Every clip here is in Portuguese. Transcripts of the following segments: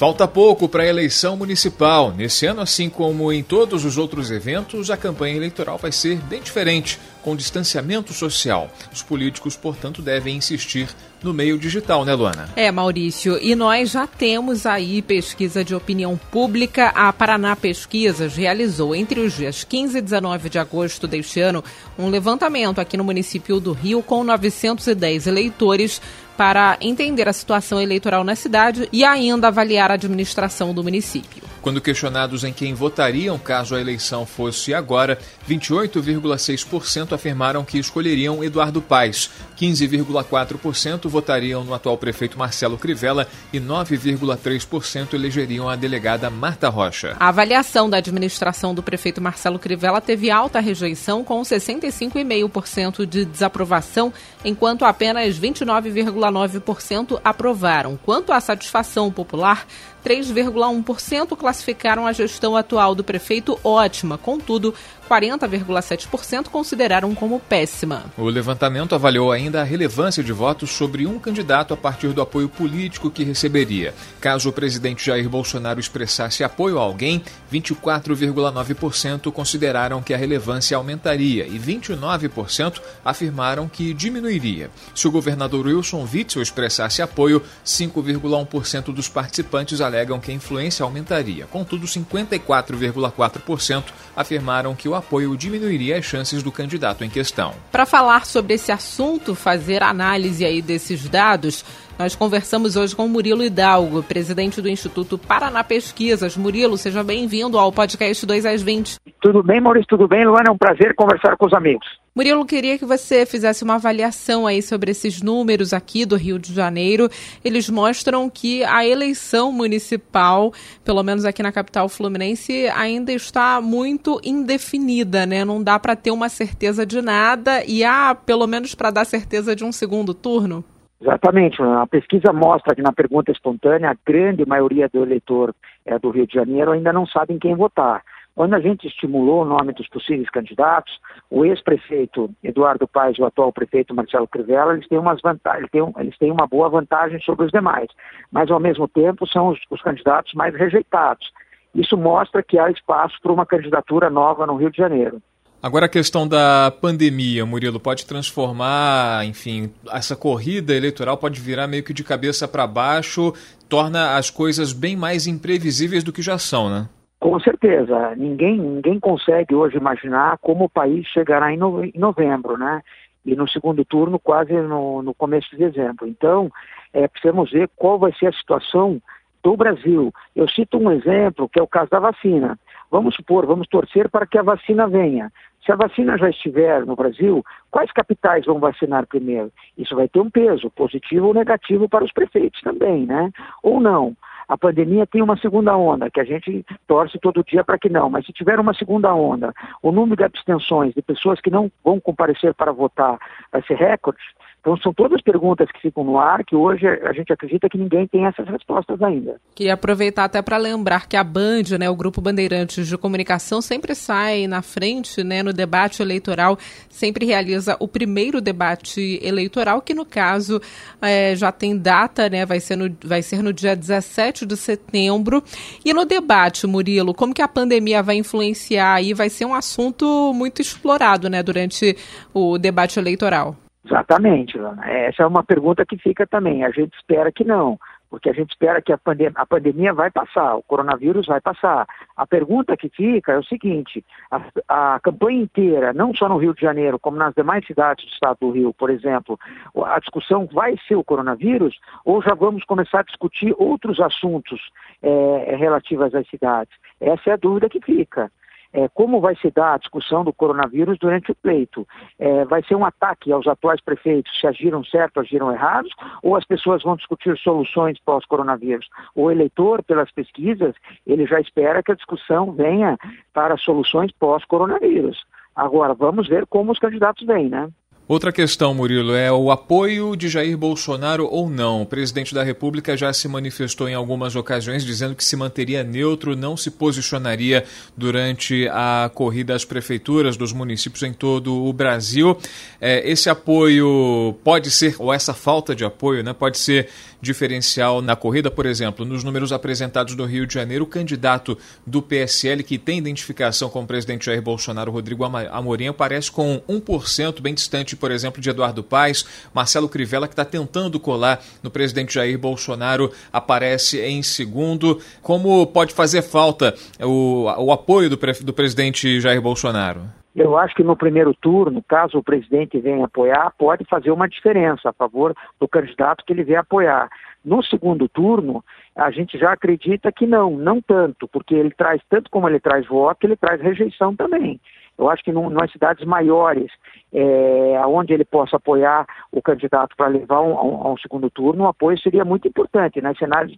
Falta pouco para a eleição municipal. Nesse ano, assim como em todos os outros eventos, a campanha eleitoral vai ser bem diferente, com distanciamento social. Os políticos, portanto, devem insistir no meio digital, né, Luana? É, Maurício, e nós já temos aí pesquisa de opinião pública. A Paraná Pesquisas realizou entre os dias 15 e 19 de agosto deste ano um levantamento aqui no município do Rio com 910 eleitores para entender a situação eleitoral na cidade e ainda avaliar a administração do município. Quando questionados em quem votariam caso a eleição fosse agora, 28,6% afirmaram que escolheriam Eduardo Paes, 15,4% votariam no atual prefeito Marcelo Crivella e 9,3% elegeriam a delegada Marta Rocha. A avaliação da administração do prefeito Marcelo Crivella teve alta rejeição, com 65,5% de desaprovação, enquanto apenas 29,9% aprovaram. Quanto à satisfação popular, 3,1% classificaram a gestão atual do prefeito ótima, contudo, 40,7% consideraram como péssima. O levantamento avaliou ainda a relevância de votos sobre um candidato a partir do apoio político que receberia. Caso o presidente Jair Bolsonaro expressasse apoio a alguém, 24,9% consideraram que a relevância aumentaria e 29% afirmaram que diminuiria. Se o governador Wilson Witzel expressasse apoio, 5,1% dos participantes alegam que a influência aumentaria. Contudo, 54,4% afirmaram que o apoio diminuiria as chances do candidato em questão. Para falar sobre esse assunto, fazer análise aí desses dados, nós conversamos hoje com Murilo Hidalgo, presidente do Instituto Paraná Pesquisas. Murilo, seja bem-vindo ao podcast 2 às 20. Tudo bem, Maurício? Tudo bem, Luana? É um prazer conversar com os amigos. Murilo, queria que você fizesse uma avaliação aí sobre esses números aqui do Rio de Janeiro. Eles mostram que a eleição municipal, pelo menos aqui na capital fluminense, ainda está muito indefinida, né? Não dá para ter uma certeza de nada e há, pelo menos, para dar certeza de um segundo turno? Exatamente. A pesquisa mostra que na pergunta espontânea, a grande maioria do eleitor é, do Rio de Janeiro ainda não sabe em quem votar. Quando a gente estimulou o nome dos possíveis candidatos, o ex-prefeito Eduardo Paes e o atual prefeito Marcelo Crivella, eles têm, umas vantagens, eles têm, uma boa vantagem sobre os demais, mas ao mesmo tempo são os, os candidatos mais rejeitados. Isso mostra que há espaço para uma candidatura nova no Rio de Janeiro. Agora a questão da pandemia, Murilo, pode transformar, enfim, essa corrida eleitoral pode virar meio que de cabeça para baixo, torna as coisas bem mais imprevisíveis do que já são, né? Com certeza. Ninguém, ninguém consegue hoje imaginar como o país chegará em, no, em novembro, né? E no segundo turno, quase no, no começo de dezembro. Então, é, precisamos ver qual vai ser a situação do Brasil. Eu cito um exemplo, que é o caso da vacina. Vamos supor, vamos torcer para que a vacina venha. Se a vacina já estiver no Brasil, quais capitais vão vacinar primeiro? Isso vai ter um peso, positivo ou negativo para os prefeitos também, né? Ou não. A pandemia tem uma segunda onda, que a gente torce todo dia para que não, mas se tiver uma segunda onda, o número de abstenções de pessoas que não vão comparecer para votar vai ser recorde, então, são todas perguntas que ficam no ar, que hoje a gente acredita que ninguém tem essas respostas ainda. Queria aproveitar até para lembrar que a Band, né, o Grupo Bandeirantes de Comunicação, sempre sai na frente né, no debate eleitoral, sempre realiza o primeiro debate eleitoral, que no caso é, já tem data, né, vai, ser no, vai ser no dia 17 de setembro. E no debate, Murilo, como que a pandemia vai influenciar aí? Vai ser um assunto muito explorado né, durante o debate eleitoral. Exatamente, Essa é uma pergunta que fica também. A gente espera que não, porque a gente espera que a, pandem a pandemia vai passar, o coronavírus vai passar. A pergunta que fica é o seguinte: a, a, campanha inteira, não só no Rio de Janeiro, como nas demais cidades do estado do Rio, por exemplo, a discussão vai ser o coronavírus ou já vamos começar a discutir outros assuntos é, relativos às cidades? Essa é a dúvida que fica. É, como vai se dar a discussão do coronavírus durante o pleito. É, vai ser um ataque aos atuais prefeitos, se agiram certo, agiram errados, ou as pessoas vão discutir soluções pós-coronavírus? O eleitor, pelas pesquisas, ele já espera que a discussão venha para soluções pós-coronavírus. Agora, vamos ver como os candidatos vêm, né? Outra questão, Murilo, é o apoio de Jair Bolsonaro ou não. O presidente da República já se manifestou em algumas ocasiões dizendo que se manteria neutro, não se posicionaria durante a corrida às prefeituras dos municípios em todo o Brasil. É, esse apoio pode ser, ou essa falta de apoio, né, pode ser diferencial na corrida, por exemplo, nos números apresentados do Rio de Janeiro, o candidato do PSL, que tem identificação com o presidente Jair Bolsonaro, Rodrigo Amorim, aparece com 1%, bem distante, por exemplo, de Eduardo Paes. Marcelo Crivella, que está tentando colar no presidente Jair Bolsonaro, aparece em segundo. Como pode fazer falta o, o apoio do, do presidente Jair Bolsonaro? Eu acho que no primeiro turno, caso o presidente venha apoiar, pode fazer uma diferença a favor do candidato que ele venha apoiar. No segundo turno, a gente já acredita que não, não tanto, porque ele traz, tanto como ele traz voto, ele traz rejeição também. Eu acho que nas cidades maiores, é, onde ele possa apoiar o candidato para levar um, a, um, segundo turno, o apoio seria muito importante. Né?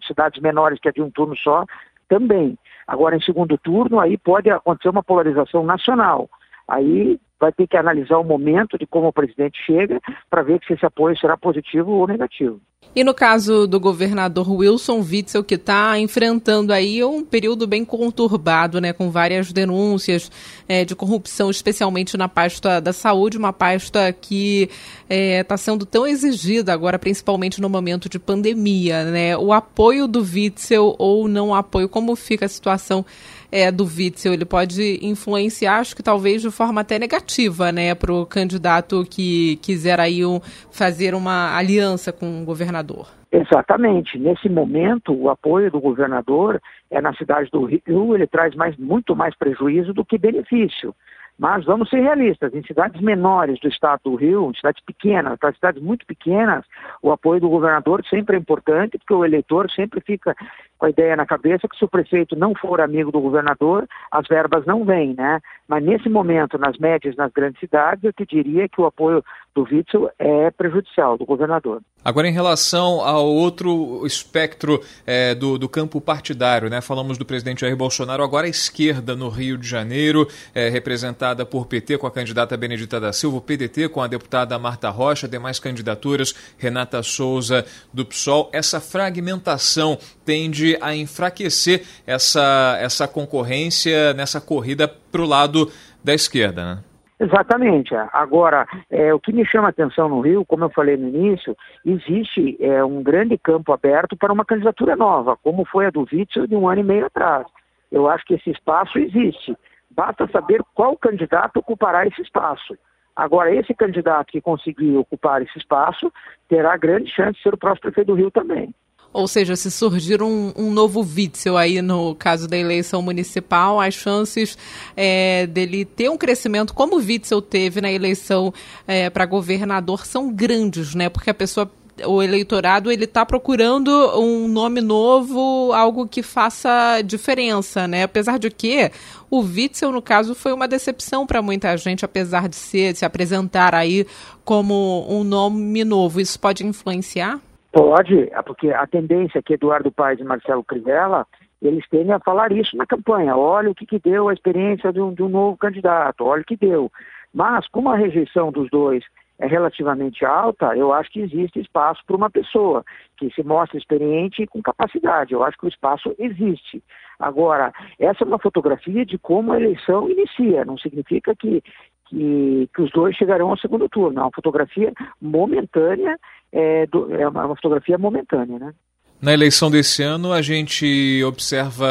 cidades menores, que é de um turno só, também. Agora, em segundo turno, aí pode acontecer uma polarização nacional. Aí vai ter que analisar o momento de como o presidente chega para ver se esse apoio será positivo ou negativo. E no caso do governador Wilson Witzel, que está enfrentando aí um período bem conturbado, né, com várias denúncias é, de corrupção, especialmente na pasta da saúde, uma pasta que está é, tá sendo tão exigida agora, principalmente no momento de pandemia, né? O apoio do Witzel ou não apoio, como fica a situação é, do Witzel, ele pode influenciar, acho que talvez de forma até negativa, né, para o candidato que quiser aí um, fazer uma aliança com o governador. Exatamente. Nesse momento, o apoio do governador é na cidade do Rio, ele traz mais, muito mais prejuízo do que benefício. Mas vamos ser realistas, em cidades menores do estado do Rio, em cidades pequenas, para cidades muito pequenas, o apoio do governador sempre é importante, porque o eleitor sempre fica com a ideia na cabeça que se o prefeito não for amigo do governador, as verbas não vêm, né? Mas nesse momento, nas médias, nas grandes cidades, eu te diria que o apoio do Witzel é prejudicial do governador. Agora, em relação ao outro espectro é, do, do, campo partidário, né? Falamos do presidente Jair Bolsonaro, agora a esquerda no Rio de Janeiro, é, representada por PT com a candidata Benedita da Silva, PDT com a deputada Marta Rocha, demais candidaturas, Renata Souza do PSOL. Essa fragmentação tende a enfraquecer essa, essa concorrência nessa corrida para o lado da esquerda, né? Exatamente. Agora, é, o que me chama a atenção no Rio, como eu falei no início, existe é, um grande campo aberto para uma candidatura nova, como foi a do Witzel de um ano e meio atrás. Eu acho que esse espaço existe. Basta saber qual candidato ocupará esse espaço. Agora, esse candidato que conseguir ocupar esse espaço terá grande chance de ser o próximo prefeito do Rio também. Ou seja, se surgir um, um, novo Witzel aí no caso da eleição municipal, as chances é, dele ter um crescimento como o Witzel teve na eleição é, para governador são grandes, né? Porque a pessoa o eleitorado ele está procurando um nome novo, algo que faça diferença, né? Apesar de que o Witzel, no caso, foi uma decepção para muita gente, apesar de ser, de se apresentar aí como um nome novo. Isso pode influenciar? Pode, é porque a tendência é que Eduardo Paes e Marcelo Crivella, eles tendem a falar isso na campanha. Olha o que, que deu a experiência de um, de um novo candidato, olha o que deu. Mas, como a rejeição dos dois é relativamente alta, eu acho que existe espaço para uma pessoa que se mostra experiente e com capacidade. Eu acho que o espaço existe. Agora, essa é uma fotografia de como a eleição inicia. Não significa que, que, que os dois chegarão ao segundo turno. É uma fotografia momentânea é, do, é uma, fotografia momentânea, né? Na eleição desse ano, a gente observa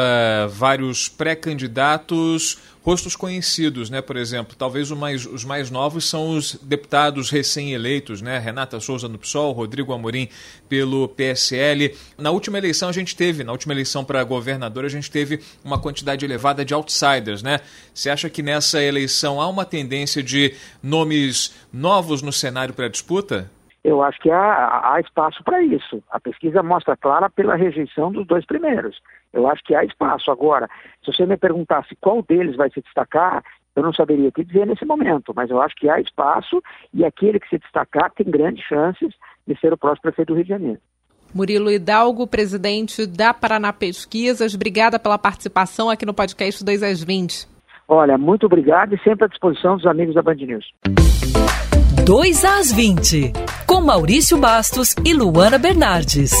vários pré-candidatos, rostos conhecidos, né? Por exemplo, talvez mais, os mais novos são os deputados recém-eleitos, né? Renata Souza no PSOL, Rodrigo Amorim pelo PSL. Na última eleição a gente teve, na última eleição para governador, a gente teve uma quantidade elevada de outsiders, né? Você acha que nessa eleição há uma tendência de nomes novos no cenário para disputa? Eu acho que há, há espaço para isso. A pesquisa mostra clara pela rejeição dos dois primeiros. Eu acho que há espaço. Agora, se você me perguntasse qual deles vai se destacar, eu não saberia te dizer nesse momento, mas eu acho que há espaço e aquele que se destacar tem grandes chances de ser o próximo prefeito do Rio de Janeiro. Murilo Hidalgo, presidente da Paraná Pesquisas, obrigada pela participação aqui no podcast 2 às 20. Olha, muito obrigado e sempre à disposição dos amigos da Band News. 2 às 20, com Maurício Bastos e Luana Bernardes.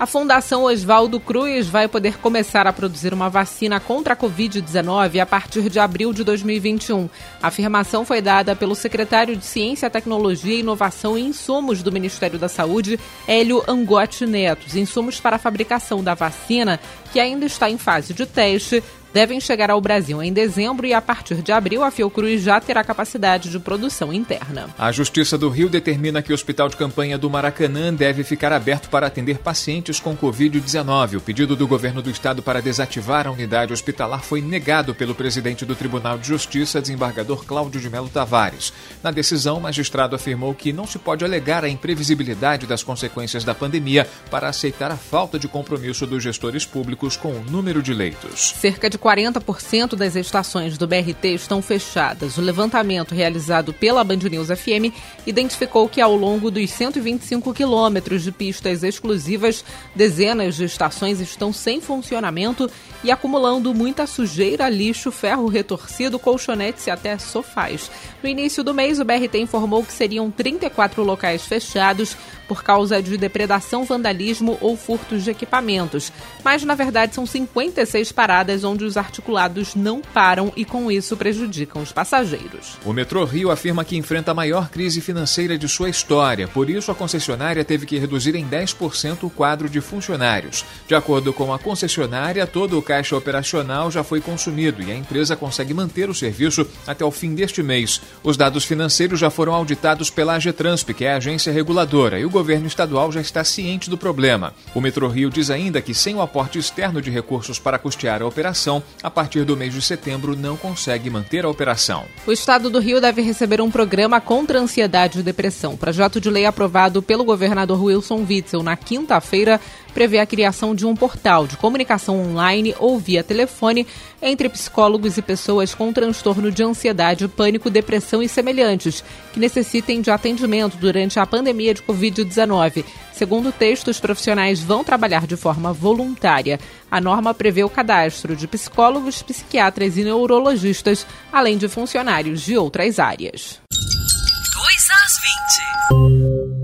A Fundação Oswaldo Cruz vai poder começar a produzir uma vacina contra a Covid-19 a partir de abril de 2021. A afirmação foi dada pelo secretário de Ciência, Tecnologia, Inovação e Insumos do Ministério da Saúde, Hélio Angotti Neto. Os insumos para a fabricação da vacina, que ainda está em fase de teste, devem chegar ao Brasil em dezembro e a partir de abril a Fiocruz já terá capacidade de produção interna. A Justiça do Rio determina que o Hospital de Campanha do Maracanã deve ficar aberto para atender pacientes com Covid-19. O pedido do governo do estado para desativar a unidade hospitalar foi negado pelo presidente do Tribunal de Justiça, desembargador Cláudio de Melo Tavares. Na decisão, o magistrado afirmou que não se pode alegar a imprevisibilidade das consequências da pandemia para aceitar a falta de compromisso dos gestores públicos com o número de leitos. Cerca de 40% das estações do BRT estão fechadas. O levantamento realizado pela Band News FM identificou que ao longo dos 125 quilômetros de pistas exclusivas, dezenas de estações estão sem funcionamento e acumulando muita sujeira, lixo, ferro retorcido, colchonetes e até sofás. No início do mês, o BRT informou que seriam 34 locais fechados por causa de depredação, vandalismo ou furtos de equipamentos. Mas, na verdade, são 56 paradas onde os articulados não param e, com isso, prejudicam os passageiros. O Metrô Rio afirma que enfrenta a maior crise financeira de sua história. Por isso, a concessionária teve que reduzir em 10% o quadro de funcionários. De acordo com a concessionária, todo o caixa operacional já foi consumido e a empresa consegue manter o serviço até o fim deste mês. Os dados financeiros já foram auditados pela AGETRANSP, que é a agência reguladora, e o governo estadual já está ciente do problema. O Metrô Rio diz ainda que, sem o aporte externo de recursos para custear a operação, a partir do mês de setembro não consegue manter a operação. O estado do Rio deve receber um programa contra ansiedade e depressão. Projeto de lei aprovado pelo governador Wilson Witzel na quinta-feira prevê a criação de um portal de comunicação online ou via telefone entre psicólogos e pessoas com transtorno de ansiedade, pânico, depressão e semelhantes, que necessitem de atendimento durante a pandemia de Covid-19. Segundo o texto, os profissionais vão trabalhar de forma voluntária. A norma prevê o cadastro de psicólogos, psiquiatras e neurologistas, além de funcionários de outras áreas. 2 às 20.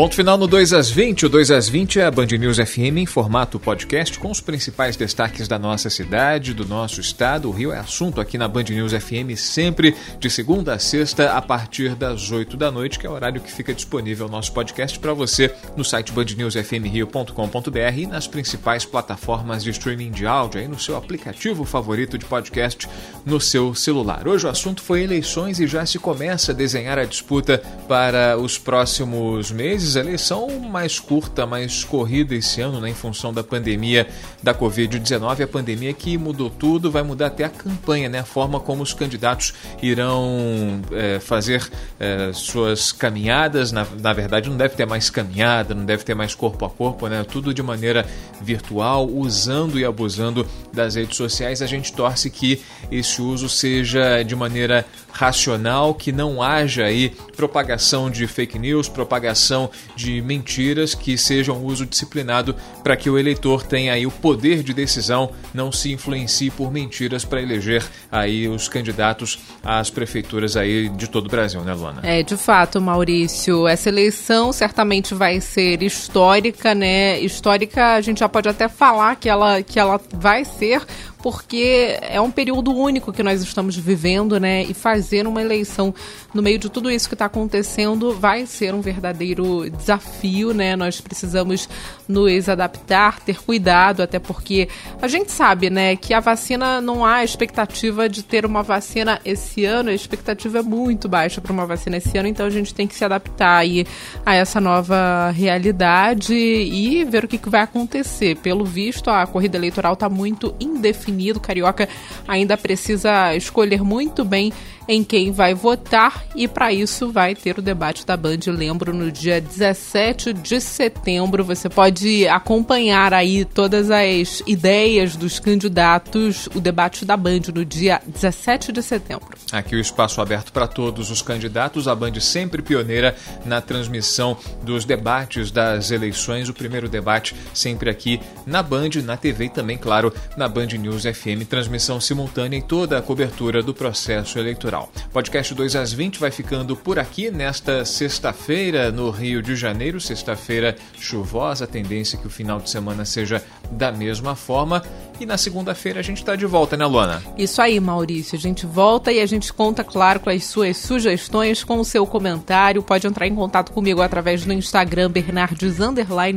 Ponto final no 2 às 20. O 2 às 20 é a Band News FM em formato podcast com os principais destaques da nossa cidade, do nosso estado. O Rio é assunto aqui na Band News FM sempre de segunda a sexta a partir das 8 da noite, que é o horário que fica disponível o nosso podcast para você no site bandnewsfmrio.com.br e nas principais plataformas de streaming de áudio aí no seu aplicativo favorito de podcast no seu celular. Hoje o assunto foi eleições e já se começa a desenhar a disputa para os próximos meses vezes a eleição mais curta, mais corrida esse ano, né, em função da pandemia da Covid-19, a pandemia que mudou tudo, vai mudar até a campanha, né, a forma como os candidatos irão é, fazer é, suas caminhadas. Na, na verdade, não deve ter mais caminhada, não deve ter mais corpo a corpo, né, tudo de maneira virtual, usando e abusando das redes sociais. A gente torce que esse uso seja de maneira racional, que não haja aí propagação de fake news, propagação de mentiras, que sejam uso disciplinado para que o eleitor tenha aí o poder de decisão, não se influencie por mentiras para eleger aí os candidatos às prefeituras aí de todo o Brasil, né, Luana? É, de fato, Maurício, essa eleição certamente vai ser histórica, né? Histórica, a gente já pode até falar que ela, que ela vai ser, porque é um período único que nós estamos vivendo, né? E fazer uma eleição no meio de tudo isso que está acontecendo vai ser um verdadeiro desafio, né? Nós precisamos nos adaptar, ter cuidado, até porque a gente sabe, né, que a vacina não há expectativa de ter uma vacina esse ano, a expectativa é muito baixa para uma vacina esse ano, então a gente tem que se adaptar aí a essa nova realidade e ver o que, que vai acontecer. Pelo visto, a corrida eleitoral está muito indefinida definido. O Carioca ainda precisa escolher muito bem em quem vai votar e para isso vai ter o debate da Band, lembro, no dia 17 de setembro. Você pode acompanhar aí todas as ideias dos candidatos, o debate da Band no dia 17 de setembro. Aqui o espaço aberto para todos os candidatos, a Band sempre pioneira na transmissão dos debates das eleições, o primeiro debate sempre aqui na Band, na TV e também, claro, na Band News FM, transmissão simultânea em toda a cobertura do processo eleitoral. Podcast 2 às 20 vai ficando por aqui nesta sexta-feira no Rio de Janeiro, sexta-feira chuvosa, tendência que o final de semana seja da mesma forma. E na segunda-feira a gente está de volta, né, Luana? Isso aí, Maurício. A gente volta e a gente conta, claro, com as suas sugestões, com o seu comentário. Pode entrar em contato comigo através do Instagram Bernardes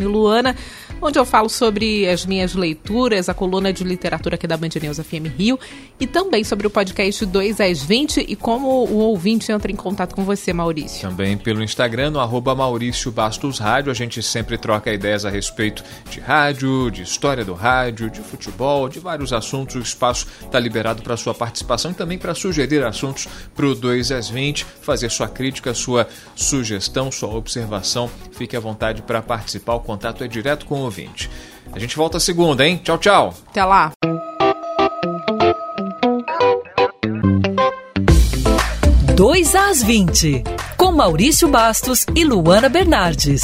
Luana, onde eu falo sobre as minhas leituras, a coluna de literatura aqui da Band News FM Rio e também sobre o podcast 2 às 20 e como o ouvinte entra em contato com você, Maurício. Também pelo Instagram, no arroba Maurício Bastos Rádio. A gente sempre troca ideias a respeito de rádio, de história do rádio, de futebol, de vários assuntos. O espaço está liberado para sua participação e também para sugerir assuntos para o 2 às 20, fazer sua crítica, sua sugestão, sua observação. Fique à vontade para participar. O contato é direto com o ouvinte. A gente volta segunda, hein? Tchau, tchau. Até lá. 2 às 20, com Maurício Bastos e Luana Bernardes.